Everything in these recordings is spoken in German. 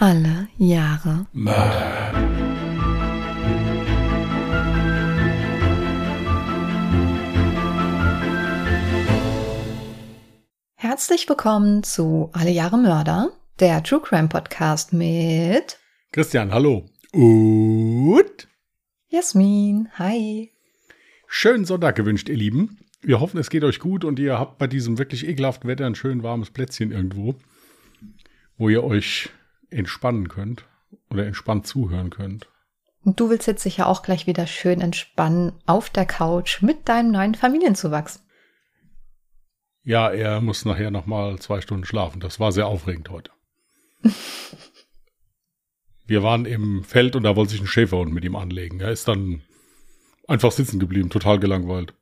Alle Jahre Mörder. Herzlich willkommen zu Alle Jahre Mörder, der True Crime Podcast mit Christian, hallo. Und Jasmin. Hi. schönen Sonntag gewünscht, ihr Lieben. Wir hoffen, es geht euch gut und ihr habt bei diesem wirklich ekelhaften Wetter ein schön warmes Plätzchen irgendwo, wo ihr euch entspannen könnt oder entspannt zuhören könnt. Und du willst jetzt sicher auch gleich wieder schön entspannen auf der Couch mit deinem neuen Familienzuwachs. Ja, er muss nachher noch mal zwei Stunden schlafen. Das war sehr aufregend heute. Wir waren im Feld und da wollte sich ein Schäferhund mit ihm anlegen. Er ist dann einfach sitzen geblieben, total gelangweilt.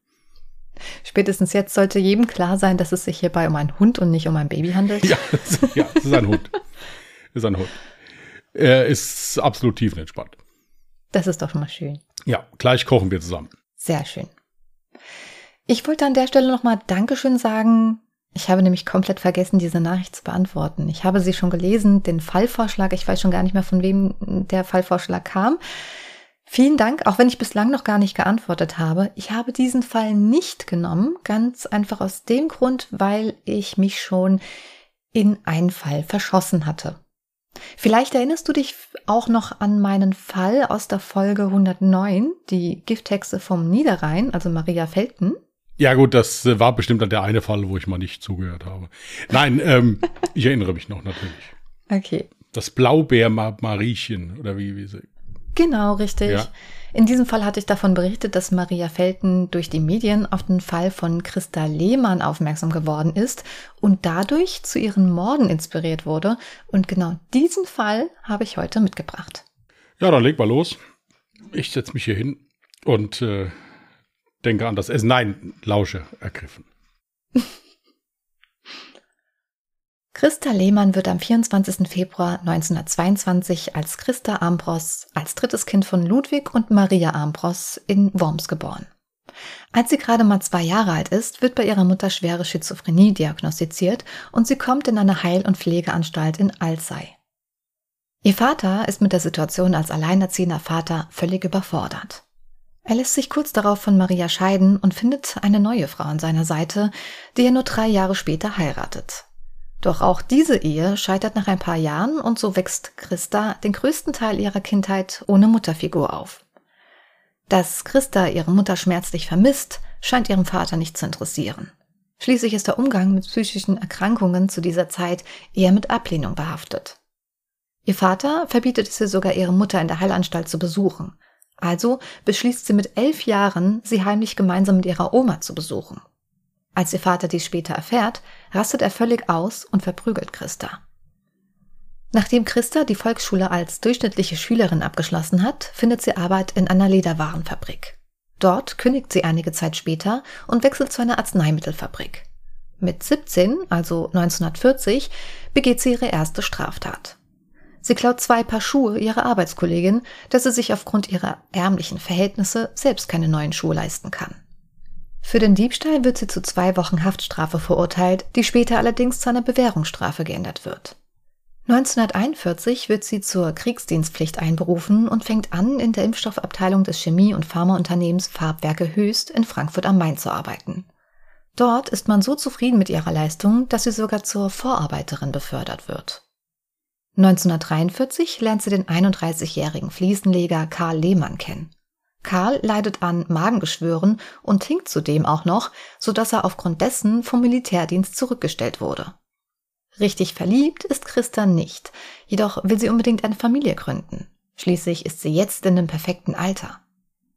Spätestens jetzt sollte jedem klar sein, dass es sich hierbei um einen Hund und nicht um ein Baby handelt. Ja, ja, es ist ein Hund. Ist ein Hund. Er ist absolut tiefenentspannt. Das ist doch schon mal schön. Ja, gleich kochen wir zusammen. Sehr schön. Ich wollte an der Stelle nochmal Dankeschön sagen. Ich habe nämlich komplett vergessen, diese Nachricht zu beantworten. Ich habe sie schon gelesen, den Fallvorschlag. Ich weiß schon gar nicht mehr, von wem der Fallvorschlag kam. Vielen Dank, auch wenn ich bislang noch gar nicht geantwortet habe. Ich habe diesen Fall nicht genommen, ganz einfach aus dem Grund, weil ich mich schon in einen Fall verschossen hatte. Vielleicht erinnerst du dich auch noch an meinen Fall aus der Folge 109, die Gifthexe vom Niederrhein, also Maria Felten. Ja gut, das äh, war bestimmt dann der eine Fall, wo ich mal nicht zugehört habe. Nein, ähm, ich erinnere mich noch natürlich. Okay. Das Blaubeer-Mariechen oder wie, wie sie. Genau, richtig. Ja. In diesem Fall hatte ich davon berichtet, dass Maria Felten durch die Medien auf den Fall von Christa Lehmann aufmerksam geworden ist und dadurch zu ihren Morden inspiriert wurde. Und genau diesen Fall habe ich heute mitgebracht. Ja, dann leg mal los. Ich setze mich hier hin und äh, denke an das Essen. Nein, lausche ergriffen. Christa Lehmann wird am 24. Februar 1922 als Christa Ambros als drittes Kind von Ludwig und Maria Ambros in Worms geboren. Als sie gerade mal zwei Jahre alt ist, wird bei ihrer Mutter schwere Schizophrenie diagnostiziert und sie kommt in eine Heil- und Pflegeanstalt in Alzey. Ihr Vater ist mit der Situation als alleinerziehender Vater völlig überfordert. Er lässt sich kurz darauf von Maria scheiden und findet eine neue Frau an seiner Seite, die er nur drei Jahre später heiratet. Doch auch diese Ehe scheitert nach ein paar Jahren und so wächst Christa den größten Teil ihrer Kindheit ohne Mutterfigur auf. Dass Christa ihre Mutter schmerzlich vermisst, scheint ihrem Vater nicht zu interessieren. Schließlich ist der Umgang mit psychischen Erkrankungen zu dieser Zeit eher mit Ablehnung behaftet. Ihr Vater verbietet es ihr sogar, ihre Mutter in der Heilanstalt zu besuchen. Also beschließt sie mit elf Jahren, sie heimlich gemeinsam mit ihrer Oma zu besuchen. Als ihr Vater dies später erfährt, rastet er völlig aus und verprügelt Christa. Nachdem Christa die Volksschule als durchschnittliche Schülerin abgeschlossen hat, findet sie Arbeit in einer Lederwarenfabrik. Dort kündigt sie einige Zeit später und wechselt zu einer Arzneimittelfabrik. Mit 17, also 1940, begeht sie ihre erste Straftat. Sie klaut zwei Paar Schuhe ihrer Arbeitskollegin, da sie sich aufgrund ihrer ärmlichen Verhältnisse selbst keine neuen Schuhe leisten kann. Für den Diebstahl wird sie zu zwei Wochen Haftstrafe verurteilt, die später allerdings zu einer Bewährungsstrafe geändert wird. 1941 wird sie zur Kriegsdienstpflicht einberufen und fängt an, in der Impfstoffabteilung des Chemie- und Pharmaunternehmens Farbwerke Höchst in Frankfurt am Main zu arbeiten. Dort ist man so zufrieden mit ihrer Leistung, dass sie sogar zur Vorarbeiterin befördert wird. 1943 lernt sie den 31-jährigen Fliesenleger Karl Lehmann kennen. Karl leidet an Magengeschwüren und hinkt zudem auch noch, so dass er aufgrund dessen vom Militärdienst zurückgestellt wurde. Richtig verliebt ist Christa nicht, jedoch will sie unbedingt eine Familie gründen. Schließlich ist sie jetzt in dem perfekten Alter.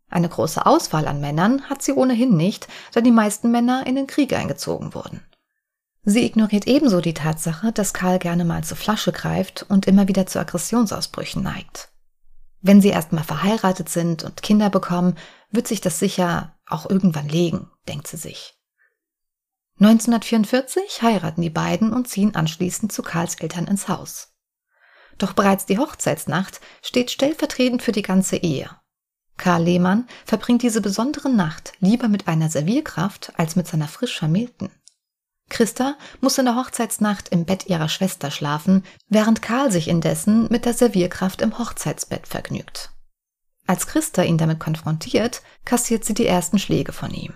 Eine große Auswahl an Männern hat sie ohnehin nicht, da die meisten Männer in den Krieg eingezogen wurden. Sie ignoriert ebenso die Tatsache, dass Karl gerne mal zur Flasche greift und immer wieder zu Aggressionsausbrüchen neigt. Wenn sie erstmal verheiratet sind und Kinder bekommen, wird sich das sicher auch irgendwann legen, denkt sie sich. 1944 heiraten die beiden und ziehen anschließend zu Karls Eltern ins Haus. Doch bereits die Hochzeitsnacht steht stellvertretend für die ganze Ehe. Karl Lehmann verbringt diese besondere Nacht lieber mit einer Servierkraft als mit seiner frisch Vermählten. Christa muss in der Hochzeitsnacht im Bett ihrer Schwester schlafen, während Karl sich indessen mit der Servierkraft im Hochzeitsbett vergnügt. Als Christa ihn damit konfrontiert, kassiert sie die ersten Schläge von ihm.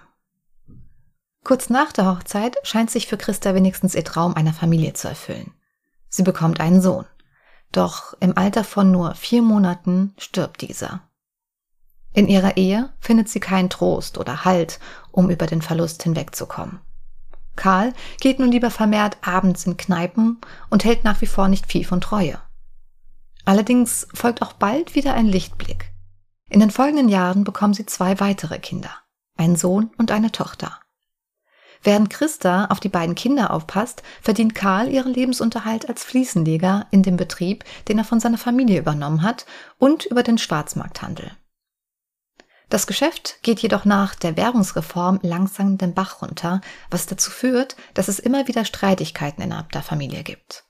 Kurz nach der Hochzeit scheint sich für Christa wenigstens ihr Traum einer Familie zu erfüllen. Sie bekommt einen Sohn. Doch im Alter von nur vier Monaten stirbt dieser. In ihrer Ehe findet sie keinen Trost oder Halt, um über den Verlust hinwegzukommen. Karl geht nun lieber vermehrt abends in Kneipen und hält nach wie vor nicht viel von Treue. Allerdings folgt auch bald wieder ein Lichtblick. In den folgenden Jahren bekommen sie zwei weitere Kinder, einen Sohn und eine Tochter. Während Christa auf die beiden Kinder aufpasst, verdient Karl ihren Lebensunterhalt als Fliesenleger in dem Betrieb, den er von seiner Familie übernommen hat, und über den Schwarzmarkthandel. Das Geschäft geht jedoch nach der Währungsreform langsam den Bach runter, was dazu führt, dass es immer wieder Streitigkeiten innerhalb der Familie gibt.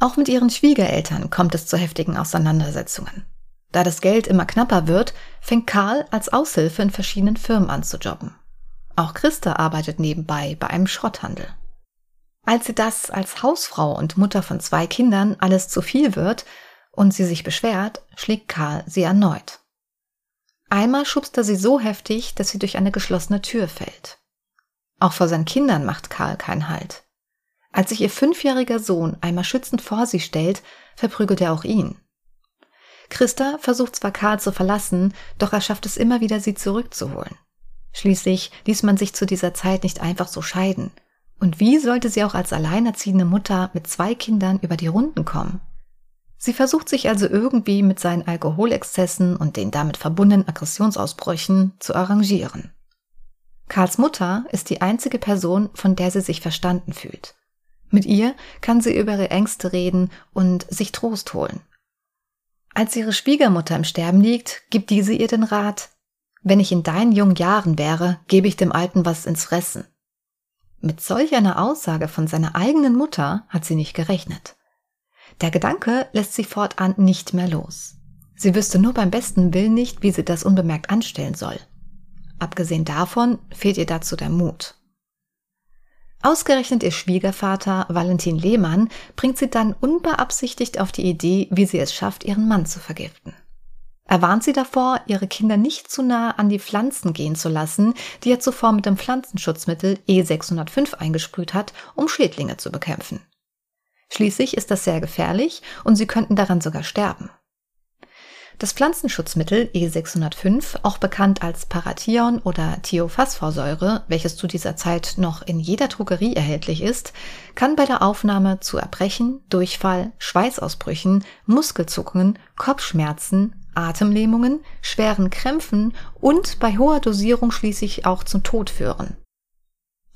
Auch mit ihren Schwiegereltern kommt es zu heftigen Auseinandersetzungen. Da das Geld immer knapper wird, fängt Karl als Aushilfe in verschiedenen Firmen an zu jobben. Auch Christa arbeitet nebenbei bei einem Schrotthandel. Als sie das als Hausfrau und Mutter von zwei Kindern alles zu viel wird und sie sich beschwert, schlägt Karl sie erneut. Einmal schubst er sie so heftig, dass sie durch eine geschlossene Tür fällt. Auch vor seinen Kindern macht Karl keinen Halt. Als sich ihr fünfjähriger Sohn einmal schützend vor sie stellt, verprügelt er auch ihn. Christa versucht zwar Karl zu verlassen, doch er schafft es immer wieder, sie zurückzuholen. Schließlich ließ man sich zu dieser Zeit nicht einfach so scheiden. Und wie sollte sie auch als alleinerziehende Mutter mit zwei Kindern über die Runden kommen? Sie versucht sich also irgendwie mit seinen Alkoholexzessen und den damit verbundenen Aggressionsausbrüchen zu arrangieren. Karls Mutter ist die einzige Person, von der sie sich verstanden fühlt. Mit ihr kann sie über ihre Ängste reden und sich Trost holen. Als ihre Schwiegermutter im Sterben liegt, gibt diese ihr den Rat, wenn ich in deinen jungen Jahren wäre, gebe ich dem Alten was ins Fressen. Mit solch einer Aussage von seiner eigenen Mutter hat sie nicht gerechnet. Der Gedanke lässt sie fortan nicht mehr los. Sie wüsste nur beim besten Willen nicht, wie sie das unbemerkt anstellen soll. Abgesehen davon fehlt ihr dazu der Mut. Ausgerechnet ihr Schwiegervater Valentin Lehmann bringt sie dann unbeabsichtigt auf die Idee, wie sie es schafft, ihren Mann zu vergiften. Er warnt sie davor, ihre Kinder nicht zu nahe an die Pflanzen gehen zu lassen, die er zuvor mit dem Pflanzenschutzmittel E605 eingesprüht hat, um Schädlinge zu bekämpfen. Schließlich ist das sehr gefährlich und sie könnten daran sogar sterben. Das Pflanzenschutzmittel E605, auch bekannt als Parathion oder Thiophosphorsäure, welches zu dieser Zeit noch in jeder Drogerie erhältlich ist, kann bei der Aufnahme zu Erbrechen, Durchfall, Schweißausbrüchen, Muskelzuckungen, Kopfschmerzen, Atemlähmungen, schweren Krämpfen und bei hoher Dosierung schließlich auch zum Tod führen.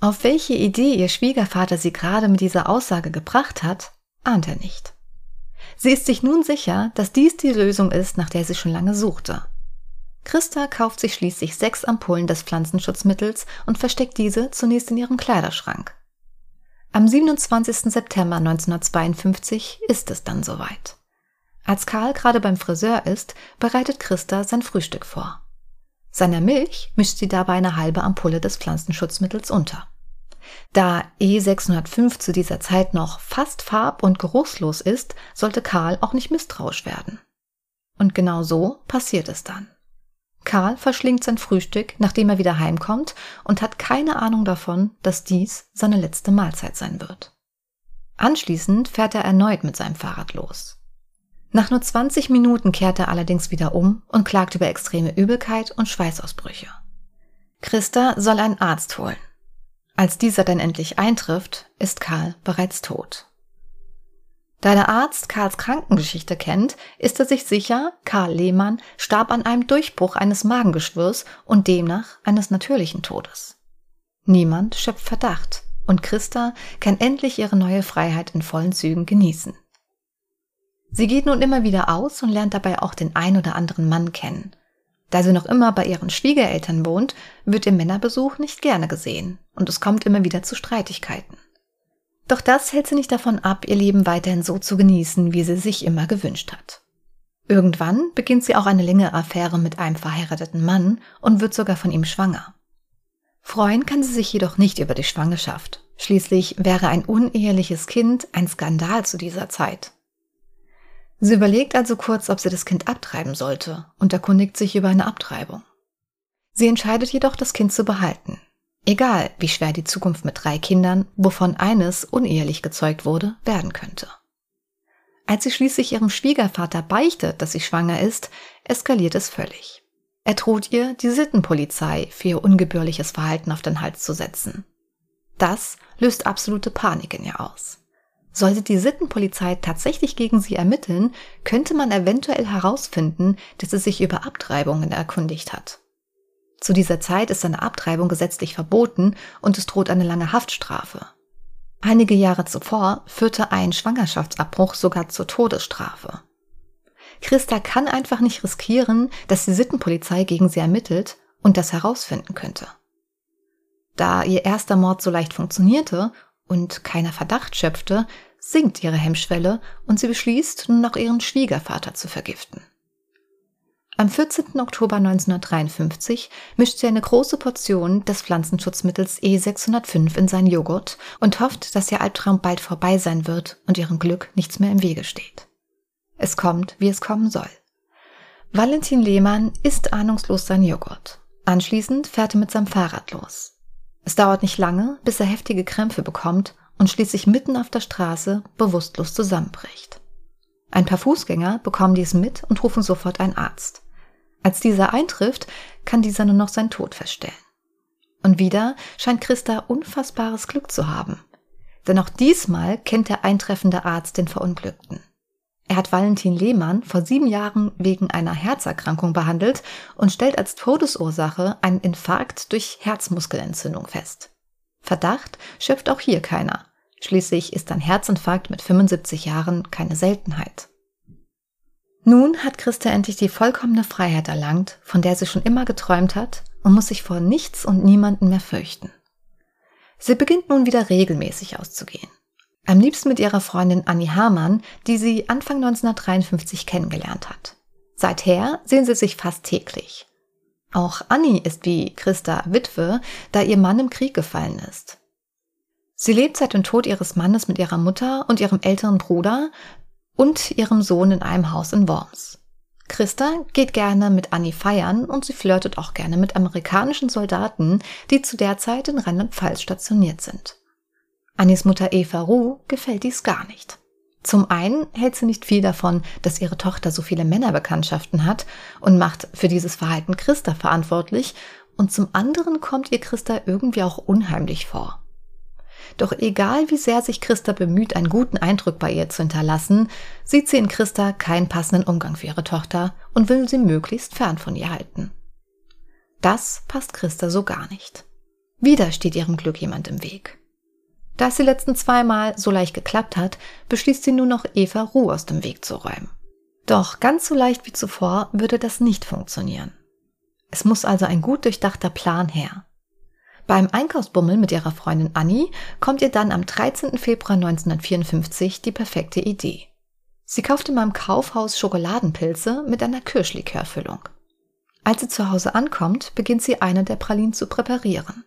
Auf welche Idee ihr Schwiegervater sie gerade mit dieser Aussage gebracht hat, ahnt er nicht. Sie ist sich nun sicher, dass dies die Lösung ist, nach der sie schon lange suchte. Christa kauft sich schließlich sechs Ampullen des Pflanzenschutzmittels und versteckt diese zunächst in ihrem Kleiderschrank. Am 27. September 1952 ist es dann soweit. Als Karl gerade beim Friseur ist, bereitet Christa sein Frühstück vor. Seiner Milch mischt sie dabei eine halbe Ampulle des Pflanzenschutzmittels unter. Da E605 zu dieser Zeit noch fast farb- und geruchslos ist, sollte Karl auch nicht misstrauisch werden. Und genau so passiert es dann. Karl verschlingt sein Frühstück, nachdem er wieder heimkommt und hat keine Ahnung davon, dass dies seine letzte Mahlzeit sein wird. Anschließend fährt er erneut mit seinem Fahrrad los. Nach nur 20 Minuten kehrt er allerdings wieder um und klagt über extreme Übelkeit und Schweißausbrüche. Christa soll einen Arzt holen. Als dieser dann endlich eintrifft, ist Karl bereits tot. Da der Arzt Karls Krankengeschichte kennt, ist er sich sicher, Karl Lehmann starb an einem Durchbruch eines Magengeschwürs und demnach eines natürlichen Todes. Niemand schöpft Verdacht und Christa kann endlich ihre neue Freiheit in vollen Zügen genießen. Sie geht nun immer wieder aus und lernt dabei auch den ein oder anderen Mann kennen. Da sie noch immer bei ihren Schwiegereltern wohnt, wird ihr Männerbesuch nicht gerne gesehen und es kommt immer wieder zu Streitigkeiten. Doch das hält sie nicht davon ab, ihr Leben weiterhin so zu genießen, wie sie sich immer gewünscht hat. Irgendwann beginnt sie auch eine längere Affäre mit einem verheirateten Mann und wird sogar von ihm schwanger. Freuen kann sie sich jedoch nicht über die Schwangerschaft. Schließlich wäre ein uneheliches Kind ein Skandal zu dieser Zeit. Sie überlegt also kurz, ob sie das Kind abtreiben sollte und erkundigt sich über eine Abtreibung. Sie entscheidet jedoch, das Kind zu behalten. Egal, wie schwer die Zukunft mit drei Kindern, wovon eines unehelich gezeugt wurde, werden könnte. Als sie schließlich ihrem Schwiegervater beichtet, dass sie schwanger ist, eskaliert es völlig. Er droht ihr, die Sittenpolizei für ihr ungebührliches Verhalten auf den Hals zu setzen. Das löst absolute Panik in ihr aus. Sollte die Sittenpolizei tatsächlich gegen sie ermitteln, könnte man eventuell herausfinden, dass sie sich über Abtreibungen erkundigt hat. Zu dieser Zeit ist eine Abtreibung gesetzlich verboten und es droht eine lange Haftstrafe. Einige Jahre zuvor führte ein Schwangerschaftsabbruch sogar zur Todesstrafe. Christa kann einfach nicht riskieren, dass die Sittenpolizei gegen sie ermittelt und das herausfinden könnte. Da ihr erster Mord so leicht funktionierte und keiner Verdacht schöpfte, sinkt ihre Hemmschwelle und sie beschließt, nun noch ihren Schwiegervater zu vergiften. Am 14. Oktober 1953 mischt sie eine große Portion des Pflanzenschutzmittels E605 in seinen Joghurt und hofft, dass ihr Albtraum bald vorbei sein wird und ihrem Glück nichts mehr im Wege steht. Es kommt, wie es kommen soll. Valentin Lehmann isst ahnungslos seinen Joghurt. Anschließend fährt er mit seinem Fahrrad los. Es dauert nicht lange, bis er heftige Krämpfe bekommt und schließlich mitten auf der Straße bewusstlos zusammenbricht. Ein paar Fußgänger bekommen dies mit und rufen sofort einen Arzt. Als dieser eintrifft, kann dieser nur noch seinen Tod feststellen. Und wieder scheint Christa unfassbares Glück zu haben. Denn auch diesmal kennt der eintreffende Arzt den Verunglückten. Er hat Valentin Lehmann vor sieben Jahren wegen einer Herzerkrankung behandelt und stellt als Todesursache einen Infarkt durch Herzmuskelentzündung fest. Verdacht schöpft auch hier keiner. Schließlich ist ein Herzinfarkt mit 75 Jahren keine Seltenheit. Nun hat Christa endlich die vollkommene Freiheit erlangt, von der sie schon immer geträumt hat und muss sich vor nichts und niemanden mehr fürchten. Sie beginnt nun wieder regelmäßig auszugehen. Am liebsten mit ihrer Freundin Annie Hamann, die sie Anfang 1953 kennengelernt hat. Seither sehen sie sich fast täglich. Auch Annie ist wie Christa Witwe, da ihr Mann im Krieg gefallen ist. Sie lebt seit dem Tod ihres Mannes mit ihrer Mutter und ihrem älteren Bruder und ihrem Sohn in einem Haus in Worms. Christa geht gerne mit Annie feiern und sie flirtet auch gerne mit amerikanischen Soldaten, die zu der Zeit in Rheinland-Pfalz stationiert sind. Annies Mutter Eva Ruh gefällt dies gar nicht. Zum einen hält sie nicht viel davon, dass ihre Tochter so viele Männerbekanntschaften hat und macht für dieses Verhalten Christa verantwortlich, und zum anderen kommt ihr Christa irgendwie auch unheimlich vor. Doch egal wie sehr sich Christa bemüht, einen guten Eindruck bei ihr zu hinterlassen, sieht sie in Christa keinen passenden Umgang für ihre Tochter und will sie möglichst fern von ihr halten. Das passt Christa so gar nicht. Wieder steht ihrem Glück jemand im Weg. Da es die letzten zweimal so leicht geklappt hat, beschließt sie nur noch Eva Ruhe aus dem Weg zu räumen. Doch ganz so leicht wie zuvor würde das nicht funktionieren. Es muss also ein gut durchdachter Plan her. Beim Einkaufsbummel mit ihrer Freundin Annie kommt ihr dann am 13. Februar 1954 die perfekte Idee. Sie kauft in meinem Kaufhaus Schokoladenpilze mit einer Kirschlikörfüllung. Als sie zu Hause ankommt, beginnt sie eine der Pralinen zu präparieren.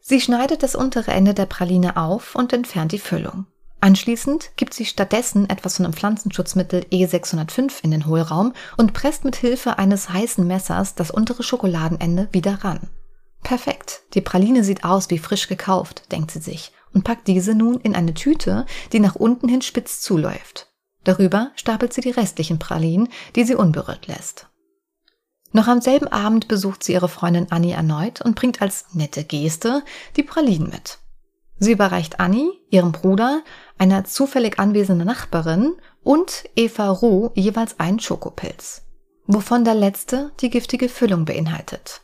Sie schneidet das untere Ende der Praline auf und entfernt die Füllung. Anschließend gibt sie stattdessen etwas von dem Pflanzenschutzmittel E605 in den Hohlraum und presst mit Hilfe eines heißen Messers das untere Schokoladenende wieder ran. Perfekt, die Praline sieht aus wie frisch gekauft, denkt sie sich und packt diese nun in eine Tüte, die nach unten hin spitz zuläuft. Darüber stapelt sie die restlichen Pralinen, die sie unberührt lässt. Noch am selben Abend besucht sie ihre Freundin Annie erneut und bringt als nette Geste die Pralinen mit. Sie überreicht Annie, ihrem Bruder, einer zufällig anwesenden Nachbarin und Eva Ruh jeweils einen Schokopilz, wovon der letzte die giftige Füllung beinhaltet.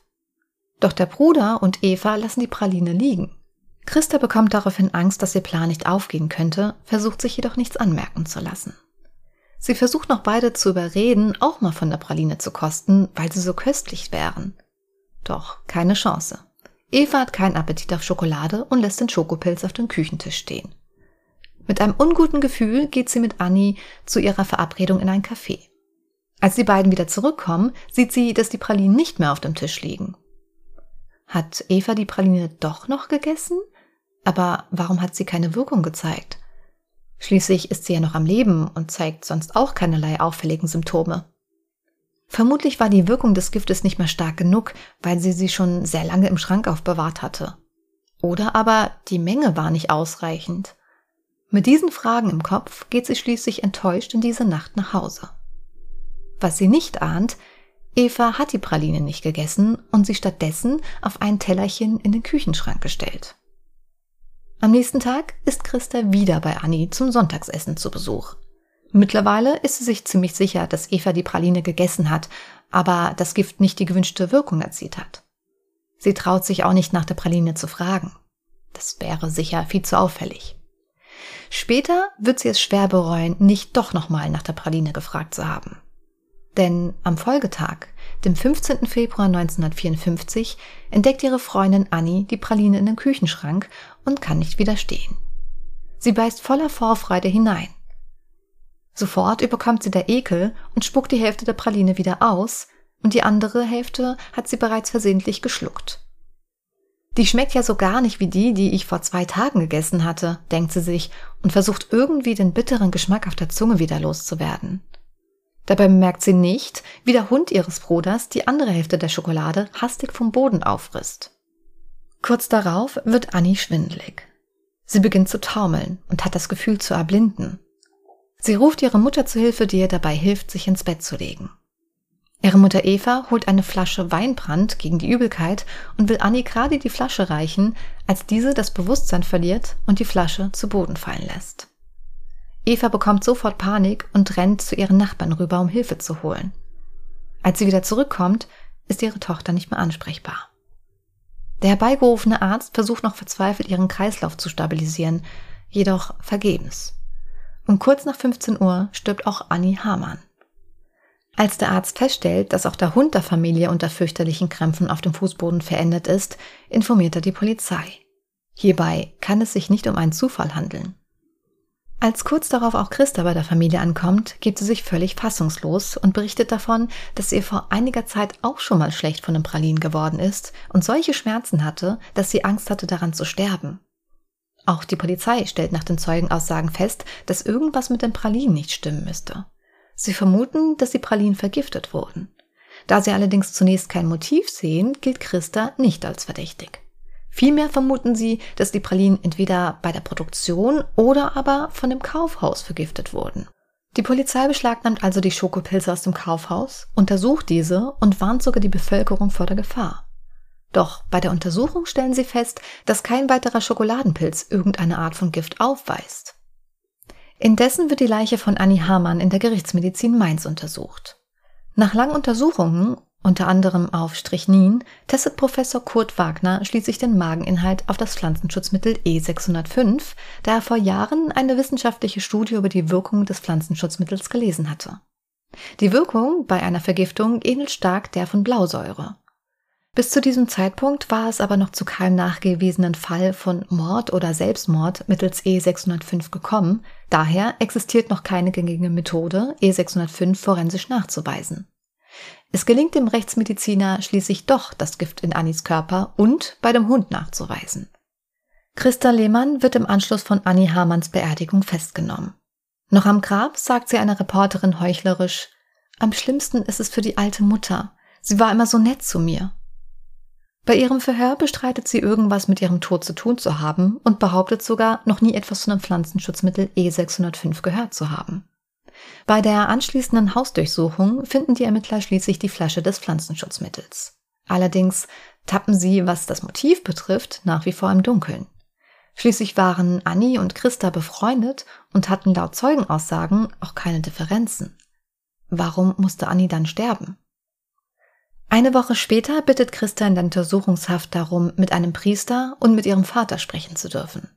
Doch der Bruder und Eva lassen die Praline liegen. Christa bekommt daraufhin Angst, dass ihr Plan nicht aufgehen könnte, versucht sich jedoch nichts anmerken zu lassen. Sie versucht noch beide zu überreden, auch mal von der Praline zu kosten, weil sie so köstlich wären. Doch keine Chance. Eva hat keinen Appetit auf Schokolade und lässt den Schokopilz auf dem Küchentisch stehen. Mit einem unguten Gefühl geht sie mit Annie zu ihrer Verabredung in ein Café. Als die beiden wieder zurückkommen, sieht sie, dass die Pralinen nicht mehr auf dem Tisch liegen. Hat Eva die Praline doch noch gegessen? Aber warum hat sie keine Wirkung gezeigt? Schließlich ist sie ja noch am Leben und zeigt sonst auch keinerlei auffälligen Symptome. Vermutlich war die Wirkung des Giftes nicht mehr stark genug, weil sie sie schon sehr lange im Schrank aufbewahrt hatte. Oder aber die Menge war nicht ausreichend. Mit diesen Fragen im Kopf geht sie schließlich enttäuscht in diese Nacht nach Hause. Was sie nicht ahnt, Eva hat die Praline nicht gegessen und sie stattdessen auf ein Tellerchen in den Küchenschrank gestellt. Am nächsten Tag ist Christa wieder bei Annie zum Sonntagsessen zu Besuch. Mittlerweile ist sie sich ziemlich sicher, dass Eva die Praline gegessen hat, aber das Gift nicht die gewünschte Wirkung erzielt hat. Sie traut sich auch nicht nach der Praline zu fragen. Das wäre sicher viel zu auffällig. Später wird sie es schwer bereuen, nicht doch nochmal nach der Praline gefragt zu haben. Denn am Folgetag, dem 15. Februar 1954, entdeckt ihre Freundin Annie die Praline in den Küchenschrank und kann nicht widerstehen. Sie beißt voller Vorfreude hinein. Sofort überkommt sie der Ekel und spuckt die Hälfte der Praline wieder aus, und die andere Hälfte hat sie bereits versehentlich geschluckt. Die schmeckt ja so gar nicht wie die, die ich vor zwei Tagen gegessen hatte, denkt sie sich und versucht irgendwie den bitteren Geschmack auf der Zunge wieder loszuwerden. Dabei bemerkt sie nicht, wie der Hund ihres Bruders die andere Hälfte der Schokolade hastig vom Boden auffrisst. Kurz darauf wird Annie schwindelig. Sie beginnt zu taumeln und hat das Gefühl zu erblinden. Sie ruft ihre Mutter zu Hilfe, die ihr dabei hilft, sich ins Bett zu legen. Ihre Mutter Eva holt eine Flasche Weinbrand gegen die Übelkeit und will Annie gerade die Flasche reichen, als diese das Bewusstsein verliert und die Flasche zu Boden fallen lässt. Eva bekommt sofort Panik und rennt zu ihren Nachbarn rüber, um Hilfe zu holen. Als sie wieder zurückkommt, ist ihre Tochter nicht mehr ansprechbar. Der herbeigerufene Arzt versucht noch verzweifelt, ihren Kreislauf zu stabilisieren, jedoch vergebens. Um kurz nach 15 Uhr stirbt auch Annie Hamann. Als der Arzt feststellt, dass auch der Hund der Familie unter fürchterlichen Krämpfen auf dem Fußboden verendet ist, informiert er die Polizei. Hierbei kann es sich nicht um einen Zufall handeln. Als kurz darauf auch Christa bei der Familie ankommt, gibt sie sich völlig fassungslos und berichtet davon, dass ihr vor einiger Zeit auch schon mal schlecht von den Pralinen geworden ist und solche Schmerzen hatte, dass sie Angst hatte, daran zu sterben. Auch die Polizei stellt nach den Zeugenaussagen fest, dass irgendwas mit den Pralinen nicht stimmen müsste. Sie vermuten, dass die Pralinen vergiftet wurden. Da sie allerdings zunächst kein Motiv sehen, gilt Christa nicht als verdächtig. Vielmehr vermuten sie, dass die Pralinen entweder bei der Produktion oder aber von dem Kaufhaus vergiftet wurden. Die Polizei beschlagnahmt also die Schokopilze aus dem Kaufhaus, untersucht diese und warnt sogar die Bevölkerung vor der Gefahr. Doch bei der Untersuchung stellen sie fest, dass kein weiterer Schokoladenpilz irgendeine Art von Gift aufweist. Indessen wird die Leiche von Annie Hamann in der Gerichtsmedizin Mainz untersucht. Nach langen Untersuchungen unter anderem auf Strychnin testet Professor Kurt Wagner schließlich den Mageninhalt auf das Pflanzenschutzmittel E605, da er vor Jahren eine wissenschaftliche Studie über die Wirkung des Pflanzenschutzmittels gelesen hatte. Die Wirkung bei einer Vergiftung ähnelt stark der von Blausäure. Bis zu diesem Zeitpunkt war es aber noch zu keinem nachgewiesenen Fall von Mord oder Selbstmord mittels E605 gekommen, daher existiert noch keine gängige Methode, E605 forensisch nachzuweisen. Es gelingt dem Rechtsmediziner schließlich doch, das Gift in Annis Körper und bei dem Hund nachzuweisen. Christa Lehmann wird im Anschluss von Annie Hamanns Beerdigung festgenommen. Noch am Grab sagt sie einer Reporterin heuchlerisch, am schlimmsten ist es für die alte Mutter. Sie war immer so nett zu mir. Bei ihrem Verhör bestreitet sie irgendwas mit ihrem Tod zu tun zu haben und behauptet sogar, noch nie etwas von dem Pflanzenschutzmittel E605 gehört zu haben. Bei der anschließenden Hausdurchsuchung finden die Ermittler schließlich die Flasche des Pflanzenschutzmittels. Allerdings tappen sie, was das Motiv betrifft, nach wie vor im Dunkeln. Schließlich waren Annie und Christa befreundet und hatten laut Zeugenaussagen auch keine Differenzen. Warum musste Annie dann sterben? Eine Woche später bittet Christa in der Untersuchungshaft darum, mit einem Priester und mit ihrem Vater sprechen zu dürfen.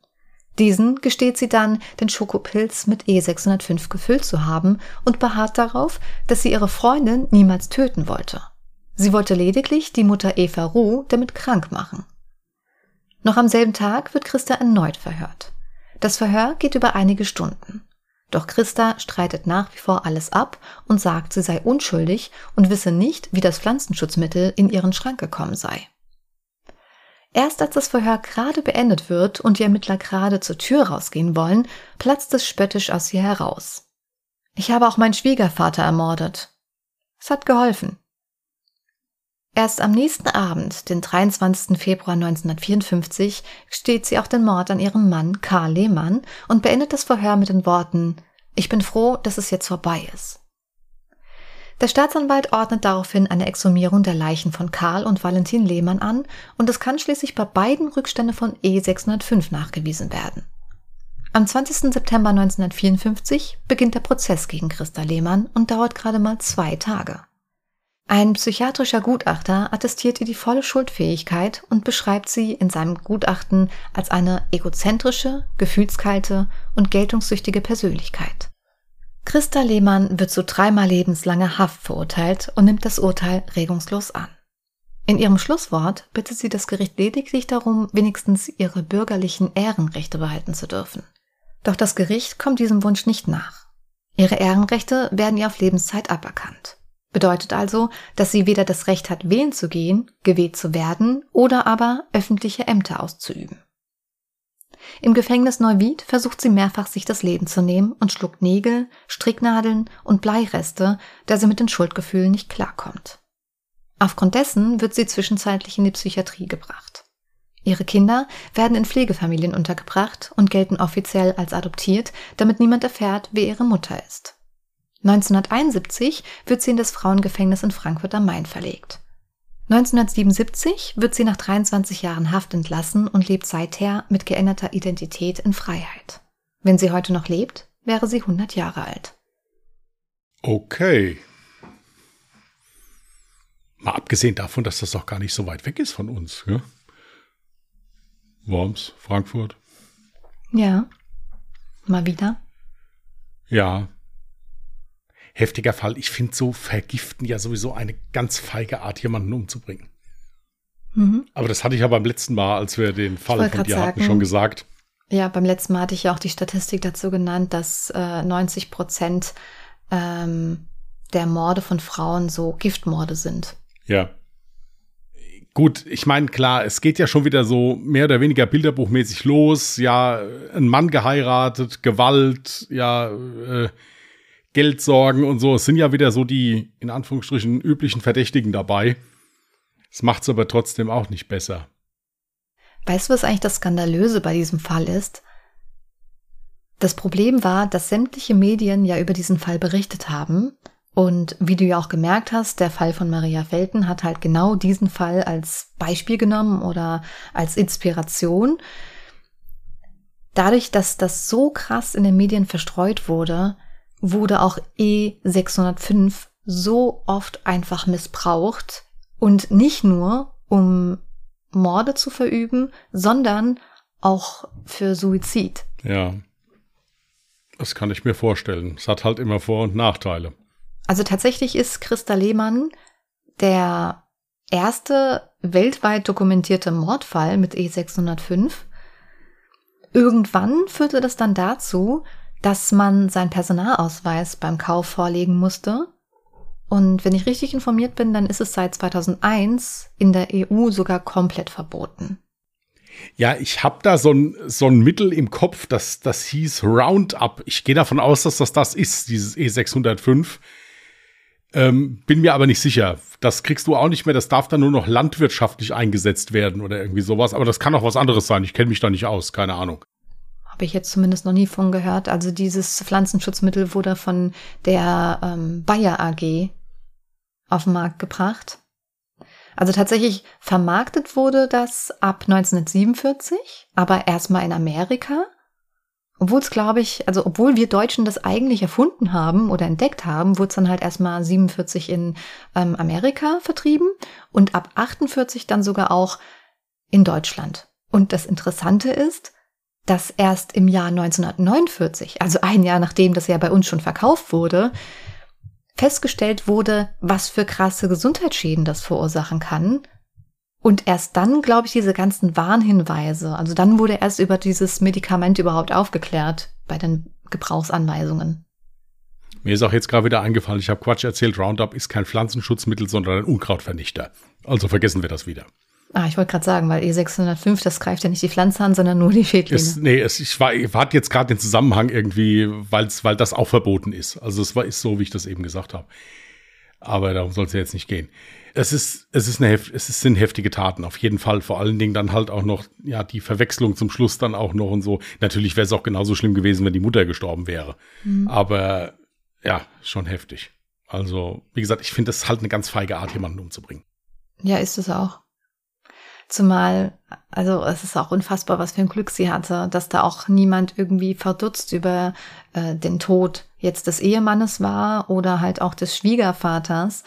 Diesen gesteht sie dann, den Schokopilz mit E605 gefüllt zu haben und beharrt darauf, dass sie ihre Freundin niemals töten wollte. Sie wollte lediglich die Mutter Eva Ruh damit krank machen. Noch am selben Tag wird Christa erneut verhört. Das Verhör geht über einige Stunden. Doch Christa streitet nach wie vor alles ab und sagt, sie sei unschuldig und wisse nicht, wie das Pflanzenschutzmittel in ihren Schrank gekommen sei. Erst als das Verhör gerade beendet wird und die Ermittler gerade zur Tür rausgehen wollen, platzt es spöttisch aus ihr heraus. Ich habe auch meinen Schwiegervater ermordet. Es hat geholfen. Erst am nächsten Abend, den 23. Februar 1954, steht sie auch den Mord an ihrem Mann Karl Lehmann und beendet das Verhör mit den Worten Ich bin froh, dass es jetzt vorbei ist. Der Staatsanwalt ordnet daraufhin eine Exhumierung der Leichen von Karl und Valentin Lehmann an und es kann schließlich bei beiden Rückstände von E605 nachgewiesen werden. Am 20. September 1954 beginnt der Prozess gegen Christa Lehmann und dauert gerade mal zwei Tage. Ein psychiatrischer Gutachter attestiert ihr die volle Schuldfähigkeit und beschreibt sie in seinem Gutachten als eine egozentrische, gefühlskalte und geltungssüchtige Persönlichkeit. Christa Lehmann wird zu dreimal lebenslanger Haft verurteilt und nimmt das Urteil regungslos an. In ihrem Schlusswort bittet sie das Gericht lediglich darum, wenigstens ihre bürgerlichen Ehrenrechte behalten zu dürfen. Doch das Gericht kommt diesem Wunsch nicht nach. Ihre Ehrenrechte werden ihr auf Lebenszeit aberkannt. Bedeutet also, dass sie weder das Recht hat, wählen zu gehen, gewählt zu werden oder aber öffentliche Ämter auszuüben. Im Gefängnis Neuwied versucht sie mehrfach, sich das Leben zu nehmen und schluckt Nägel, Stricknadeln und Bleireste, da sie mit den Schuldgefühlen nicht klarkommt. Aufgrund dessen wird sie zwischenzeitlich in die Psychiatrie gebracht. Ihre Kinder werden in Pflegefamilien untergebracht und gelten offiziell als adoptiert, damit niemand erfährt, wer ihre Mutter ist. 1971 wird sie in das Frauengefängnis in Frankfurt am Main verlegt. 1977 wird sie nach 23 Jahren Haft entlassen und lebt seither mit geänderter Identität in Freiheit. Wenn sie heute noch lebt, wäre sie 100 Jahre alt. Okay. Mal abgesehen davon, dass das doch gar nicht so weit weg ist von uns. Ja? Worms, Frankfurt. Ja. Mal wieder. Ja, heftiger Fall. Ich finde so vergiften ja sowieso eine ganz feige Art, jemanden umzubringen. Mhm. Aber das hatte ich ja beim letzten Mal, als wir den Fall von dir sagen, hatten, schon gesagt. Ja, beim letzten Mal hatte ich ja auch die Statistik dazu genannt, dass äh, 90 Prozent ähm, der Morde von Frauen so Giftmorde sind. Ja. Gut, ich meine, klar, es geht ja schon wieder so mehr oder weniger bilderbuchmäßig los. Ja, ein Mann geheiratet, Gewalt, ja, äh, Geldsorgen und so. Es sind ja wieder so die, in Anführungsstrichen, üblichen Verdächtigen dabei. Es macht es aber trotzdem auch nicht besser. Weißt du, was eigentlich das Skandalöse bei diesem Fall ist? Das Problem war, dass sämtliche Medien ja über diesen Fall berichtet haben. Und wie du ja auch gemerkt hast, der Fall von Maria Felten hat halt genau diesen Fall als Beispiel genommen oder als Inspiration. Dadurch, dass das so krass in den Medien verstreut wurde, wurde auch E605 so oft einfach missbraucht und nicht nur, um Morde zu verüben, sondern auch für Suizid. Ja. Das kann ich mir vorstellen. Es hat halt immer Vor- und Nachteile. Also tatsächlich ist Christa Lehmann der erste weltweit dokumentierte Mordfall mit E605. Irgendwann führte das dann dazu, dass man seinen Personalausweis beim Kauf vorlegen musste. Und wenn ich richtig informiert bin, dann ist es seit 2001 in der EU sogar komplett verboten. Ja, ich habe da so ein, so ein Mittel im Kopf, das, das hieß Roundup. Ich gehe davon aus, dass das das ist, dieses E605. Ähm, bin mir aber nicht sicher. Das kriegst du auch nicht mehr. Das darf dann nur noch landwirtschaftlich eingesetzt werden oder irgendwie sowas. Aber das kann auch was anderes sein. Ich kenne mich da nicht aus. Keine Ahnung. Habe ich jetzt zumindest noch nie von gehört. Also dieses Pflanzenschutzmittel wurde von der ähm, Bayer AG auf den Markt gebracht. Also tatsächlich vermarktet wurde das ab 1947, aber erstmal in Amerika. Obwohl es, glaube ich, also obwohl wir Deutschen das eigentlich erfunden haben oder entdeckt haben, wurde es dann halt erstmal 47 in ähm, Amerika vertrieben und ab 48 dann sogar auch in Deutschland. Und das Interessante ist, dass erst im Jahr 1949, also ein Jahr nachdem das ja bei uns schon verkauft wurde, festgestellt wurde, was für krasse Gesundheitsschäden das verursachen kann. Und erst dann, glaube ich, diese ganzen Warnhinweise, also dann wurde erst über dieses Medikament überhaupt aufgeklärt bei den Gebrauchsanweisungen. Mir ist auch jetzt gerade wieder eingefallen, ich habe Quatsch erzählt, Roundup ist kein Pflanzenschutzmittel, sondern ein Unkrautvernichter. Also vergessen wir das wieder. Ah, ich wollte gerade sagen, weil E605, das greift ja nicht die Pflanze an, sondern nur die Schädlinge. Es, nee, es, ich war, ich hatte jetzt gerade den Zusammenhang irgendwie, weil's, weil das auch verboten ist. Also es war ist so, wie ich das eben gesagt habe. Aber darum soll es ja jetzt nicht gehen. Es ist, es ist eine, es sind heftige Taten, auf jeden Fall. Vor allen Dingen dann halt auch noch, ja, die Verwechslung zum Schluss dann auch noch und so. Natürlich wäre es auch genauso schlimm gewesen, wenn die Mutter gestorben wäre. Mhm. Aber ja, schon heftig. Also, wie gesagt, ich finde das halt eine ganz feige Art, jemanden umzubringen. Ja, ist es auch. Zumal, also es ist auch unfassbar, was für ein Glück sie hatte, dass da auch niemand irgendwie verdutzt über äh, den Tod jetzt des Ehemannes war oder halt auch des Schwiegervaters.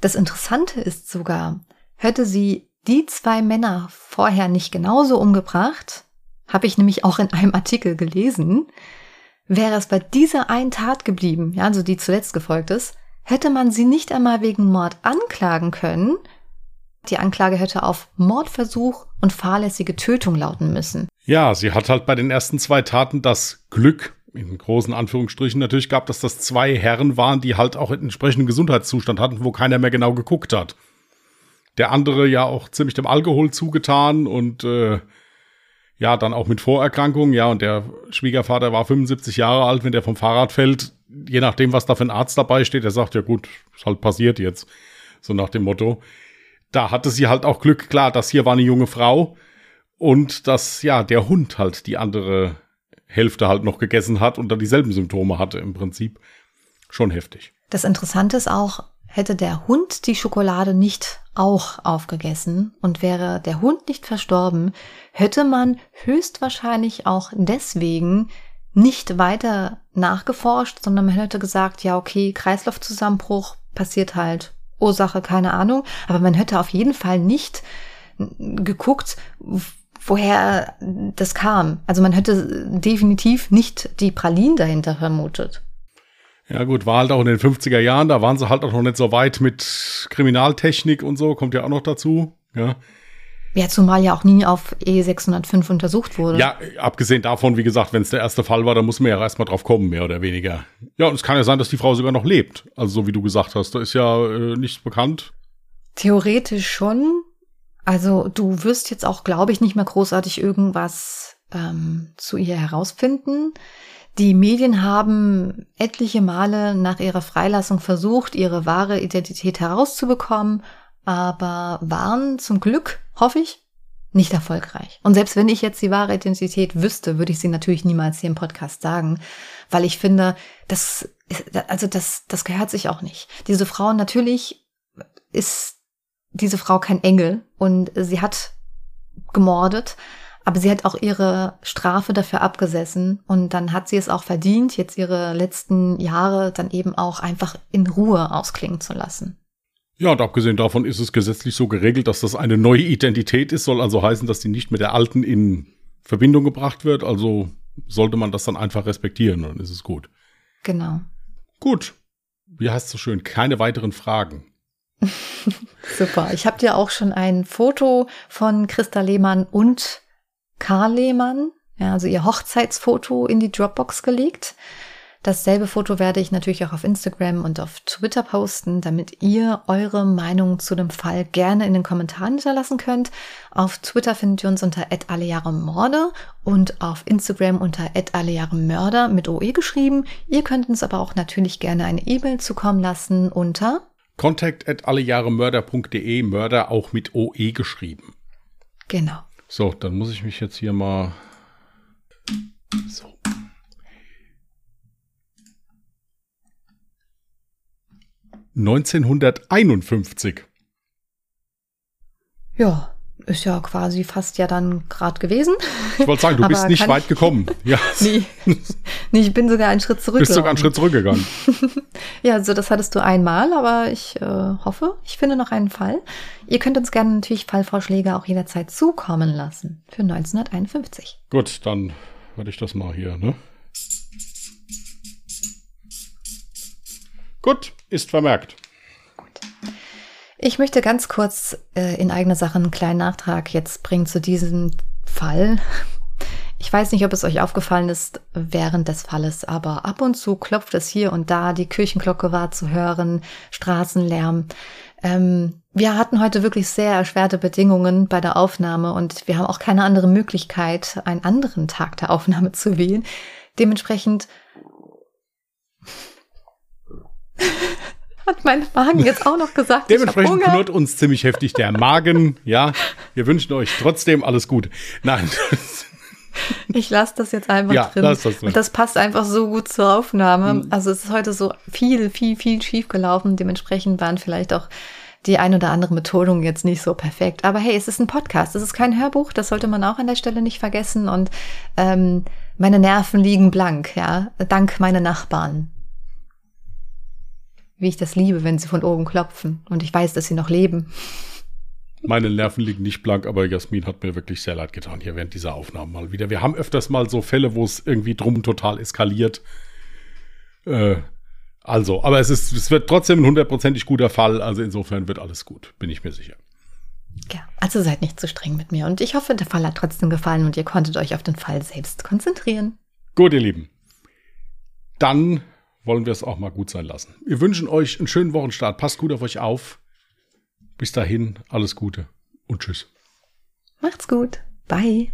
Das Interessante ist sogar, hätte sie die zwei Männer vorher nicht genauso umgebracht, habe ich nämlich auch in einem Artikel gelesen, wäre es bei dieser einen Tat geblieben, ja, also die zuletzt gefolgt ist, hätte man sie nicht einmal wegen Mord anklagen können, die Anklage hätte auf Mordversuch und fahrlässige Tötung lauten müssen. Ja, sie hat halt bei den ersten zwei Taten das Glück, in großen Anführungsstrichen natürlich gab, dass das zwei Herren waren, die halt auch einen entsprechenden Gesundheitszustand hatten, wo keiner mehr genau geguckt hat. Der andere ja auch ziemlich dem Alkohol zugetan und äh, ja, dann auch mit Vorerkrankungen, ja, und der Schwiegervater war 75 Jahre alt, wenn der vom Fahrrad fällt, je nachdem, was da für ein Arzt dabei steht, der sagt, ja gut, ist halt passiert jetzt. So nach dem Motto da hatte sie halt auch Glück, klar, das hier war eine junge Frau und dass, ja, der Hund halt die andere Hälfte halt noch gegessen hat und dann dieselben Symptome hatte im Prinzip. Schon heftig. Das Interessante ist auch, hätte der Hund die Schokolade nicht auch aufgegessen und wäre der Hund nicht verstorben, hätte man höchstwahrscheinlich auch deswegen nicht weiter nachgeforscht, sondern man hätte gesagt, ja, okay, Kreislaufzusammenbruch passiert halt Ursache, keine Ahnung. Aber man hätte auf jeden Fall nicht geguckt, woher das kam. Also man hätte definitiv nicht die Pralinen dahinter vermutet. Ja gut, war halt auch in den 50er Jahren, da waren sie halt auch noch nicht so weit mit Kriminaltechnik und so, kommt ja auch noch dazu. Ja. Ja, zumal ja auch nie auf E605 untersucht wurde. Ja, abgesehen davon, wie gesagt, wenn es der erste Fall war, dann muss man ja erstmal drauf kommen, mehr oder weniger. Ja, und es kann ja sein, dass die Frau sogar noch lebt. Also so wie du gesagt hast, da ist ja äh, nichts bekannt. Theoretisch schon. Also du wirst jetzt auch, glaube ich, nicht mehr großartig irgendwas ähm, zu ihr herausfinden. Die Medien haben etliche Male nach ihrer Freilassung versucht, ihre wahre Identität herauszubekommen, aber waren zum Glück, hoffe ich, nicht erfolgreich. Und selbst wenn ich jetzt die wahre Identität wüsste, würde ich sie natürlich niemals hier im Podcast sagen, weil ich finde, das, also das, das gehört sich auch nicht. Diese Frau, natürlich ist diese Frau kein Engel und sie hat gemordet, aber sie hat auch ihre Strafe dafür abgesessen und dann hat sie es auch verdient, jetzt ihre letzten Jahre dann eben auch einfach in Ruhe ausklingen zu lassen. Ja, und abgesehen davon ist es gesetzlich so geregelt, dass das eine neue Identität ist, soll also heißen, dass die nicht mit der alten in Verbindung gebracht wird. Also sollte man das dann einfach respektieren, dann ist es gut. Genau. Gut. Wie heißt es so schön? Keine weiteren Fragen. Super. Ich habe dir auch schon ein Foto von Christa Lehmann und Karl Lehmann, ja, also ihr Hochzeitsfoto in die Dropbox gelegt. Dasselbe Foto werde ich natürlich auch auf Instagram und auf Twitter posten, damit ihr eure Meinung zu dem Fall gerne in den Kommentaren hinterlassen könnt. Auf Twitter findet ihr uns unter @allejahremorde und auf Instagram unter @allejahremörder mit OE geschrieben. Ihr könnt uns aber auch natürlich gerne eine E-Mail zukommen lassen unter contact at allejahremörder.de, Mörder auch mit OE geschrieben. Genau. So, dann muss ich mich jetzt hier mal so 1951. Ja, ist ja quasi fast ja dann gerade gewesen. Ich wollte sagen, du bist nicht weit gekommen. Ja. nee. nee, ich bin sogar einen Schritt zurück. Bist sogar einen Schritt zurückgegangen. ja, so das hattest du einmal, aber ich äh, hoffe, ich finde noch einen Fall. Ihr könnt uns gerne natürlich Fallvorschläge auch jederzeit zukommen lassen für 1951. Gut, dann werde ich das mal hier, ne? Gut, ist vermerkt. Gut. Ich möchte ganz kurz äh, in eigene Sache einen kleinen Nachtrag jetzt bringen zu diesem Fall. Ich weiß nicht, ob es euch aufgefallen ist während des Falles, aber ab und zu klopft es hier und da, die Kirchenglocke war zu hören, Straßenlärm. Ähm, wir hatten heute wirklich sehr erschwerte Bedingungen bei der Aufnahme und wir haben auch keine andere Möglichkeit, einen anderen Tag der Aufnahme zu wählen. Dementsprechend hat mein Magen jetzt auch noch gesagt. Dementsprechend knurrt uns ziemlich heftig der Magen. Ja, wir wünschen euch trotzdem alles Gute. Nein. Ich lasse das jetzt einfach ja, drin. Lass das drin. Und das passt einfach so gut zur Aufnahme. Mhm. Also es ist heute so viel, viel, viel schief gelaufen. Dementsprechend waren vielleicht auch die ein oder andere Betonung jetzt nicht so perfekt. Aber hey, es ist ein Podcast, es ist kein Hörbuch, das sollte man auch an der Stelle nicht vergessen. Und ähm, meine Nerven liegen blank, ja, dank meiner Nachbarn. Wie ich das liebe, wenn sie von oben klopfen und ich weiß, dass sie noch leben. Meine Nerven liegen nicht blank, aber Jasmin hat mir wirklich sehr leid getan hier während dieser Aufnahmen mal wieder. Wir haben öfters mal so Fälle, wo es irgendwie drum total eskaliert. Äh, also, aber es ist, es wird trotzdem ein hundertprozentig guter Fall. Also insofern wird alles gut, bin ich mir sicher. Ja, also seid nicht zu streng mit mir. Und ich hoffe, der Fall hat trotzdem gefallen und ihr konntet euch auf den Fall selbst konzentrieren. Gut, ihr Lieben. Dann wollen wir es auch mal gut sein lassen. Wir wünschen euch einen schönen Wochenstart. Passt gut auf euch auf. Bis dahin, alles Gute und tschüss. Macht's gut. Bye.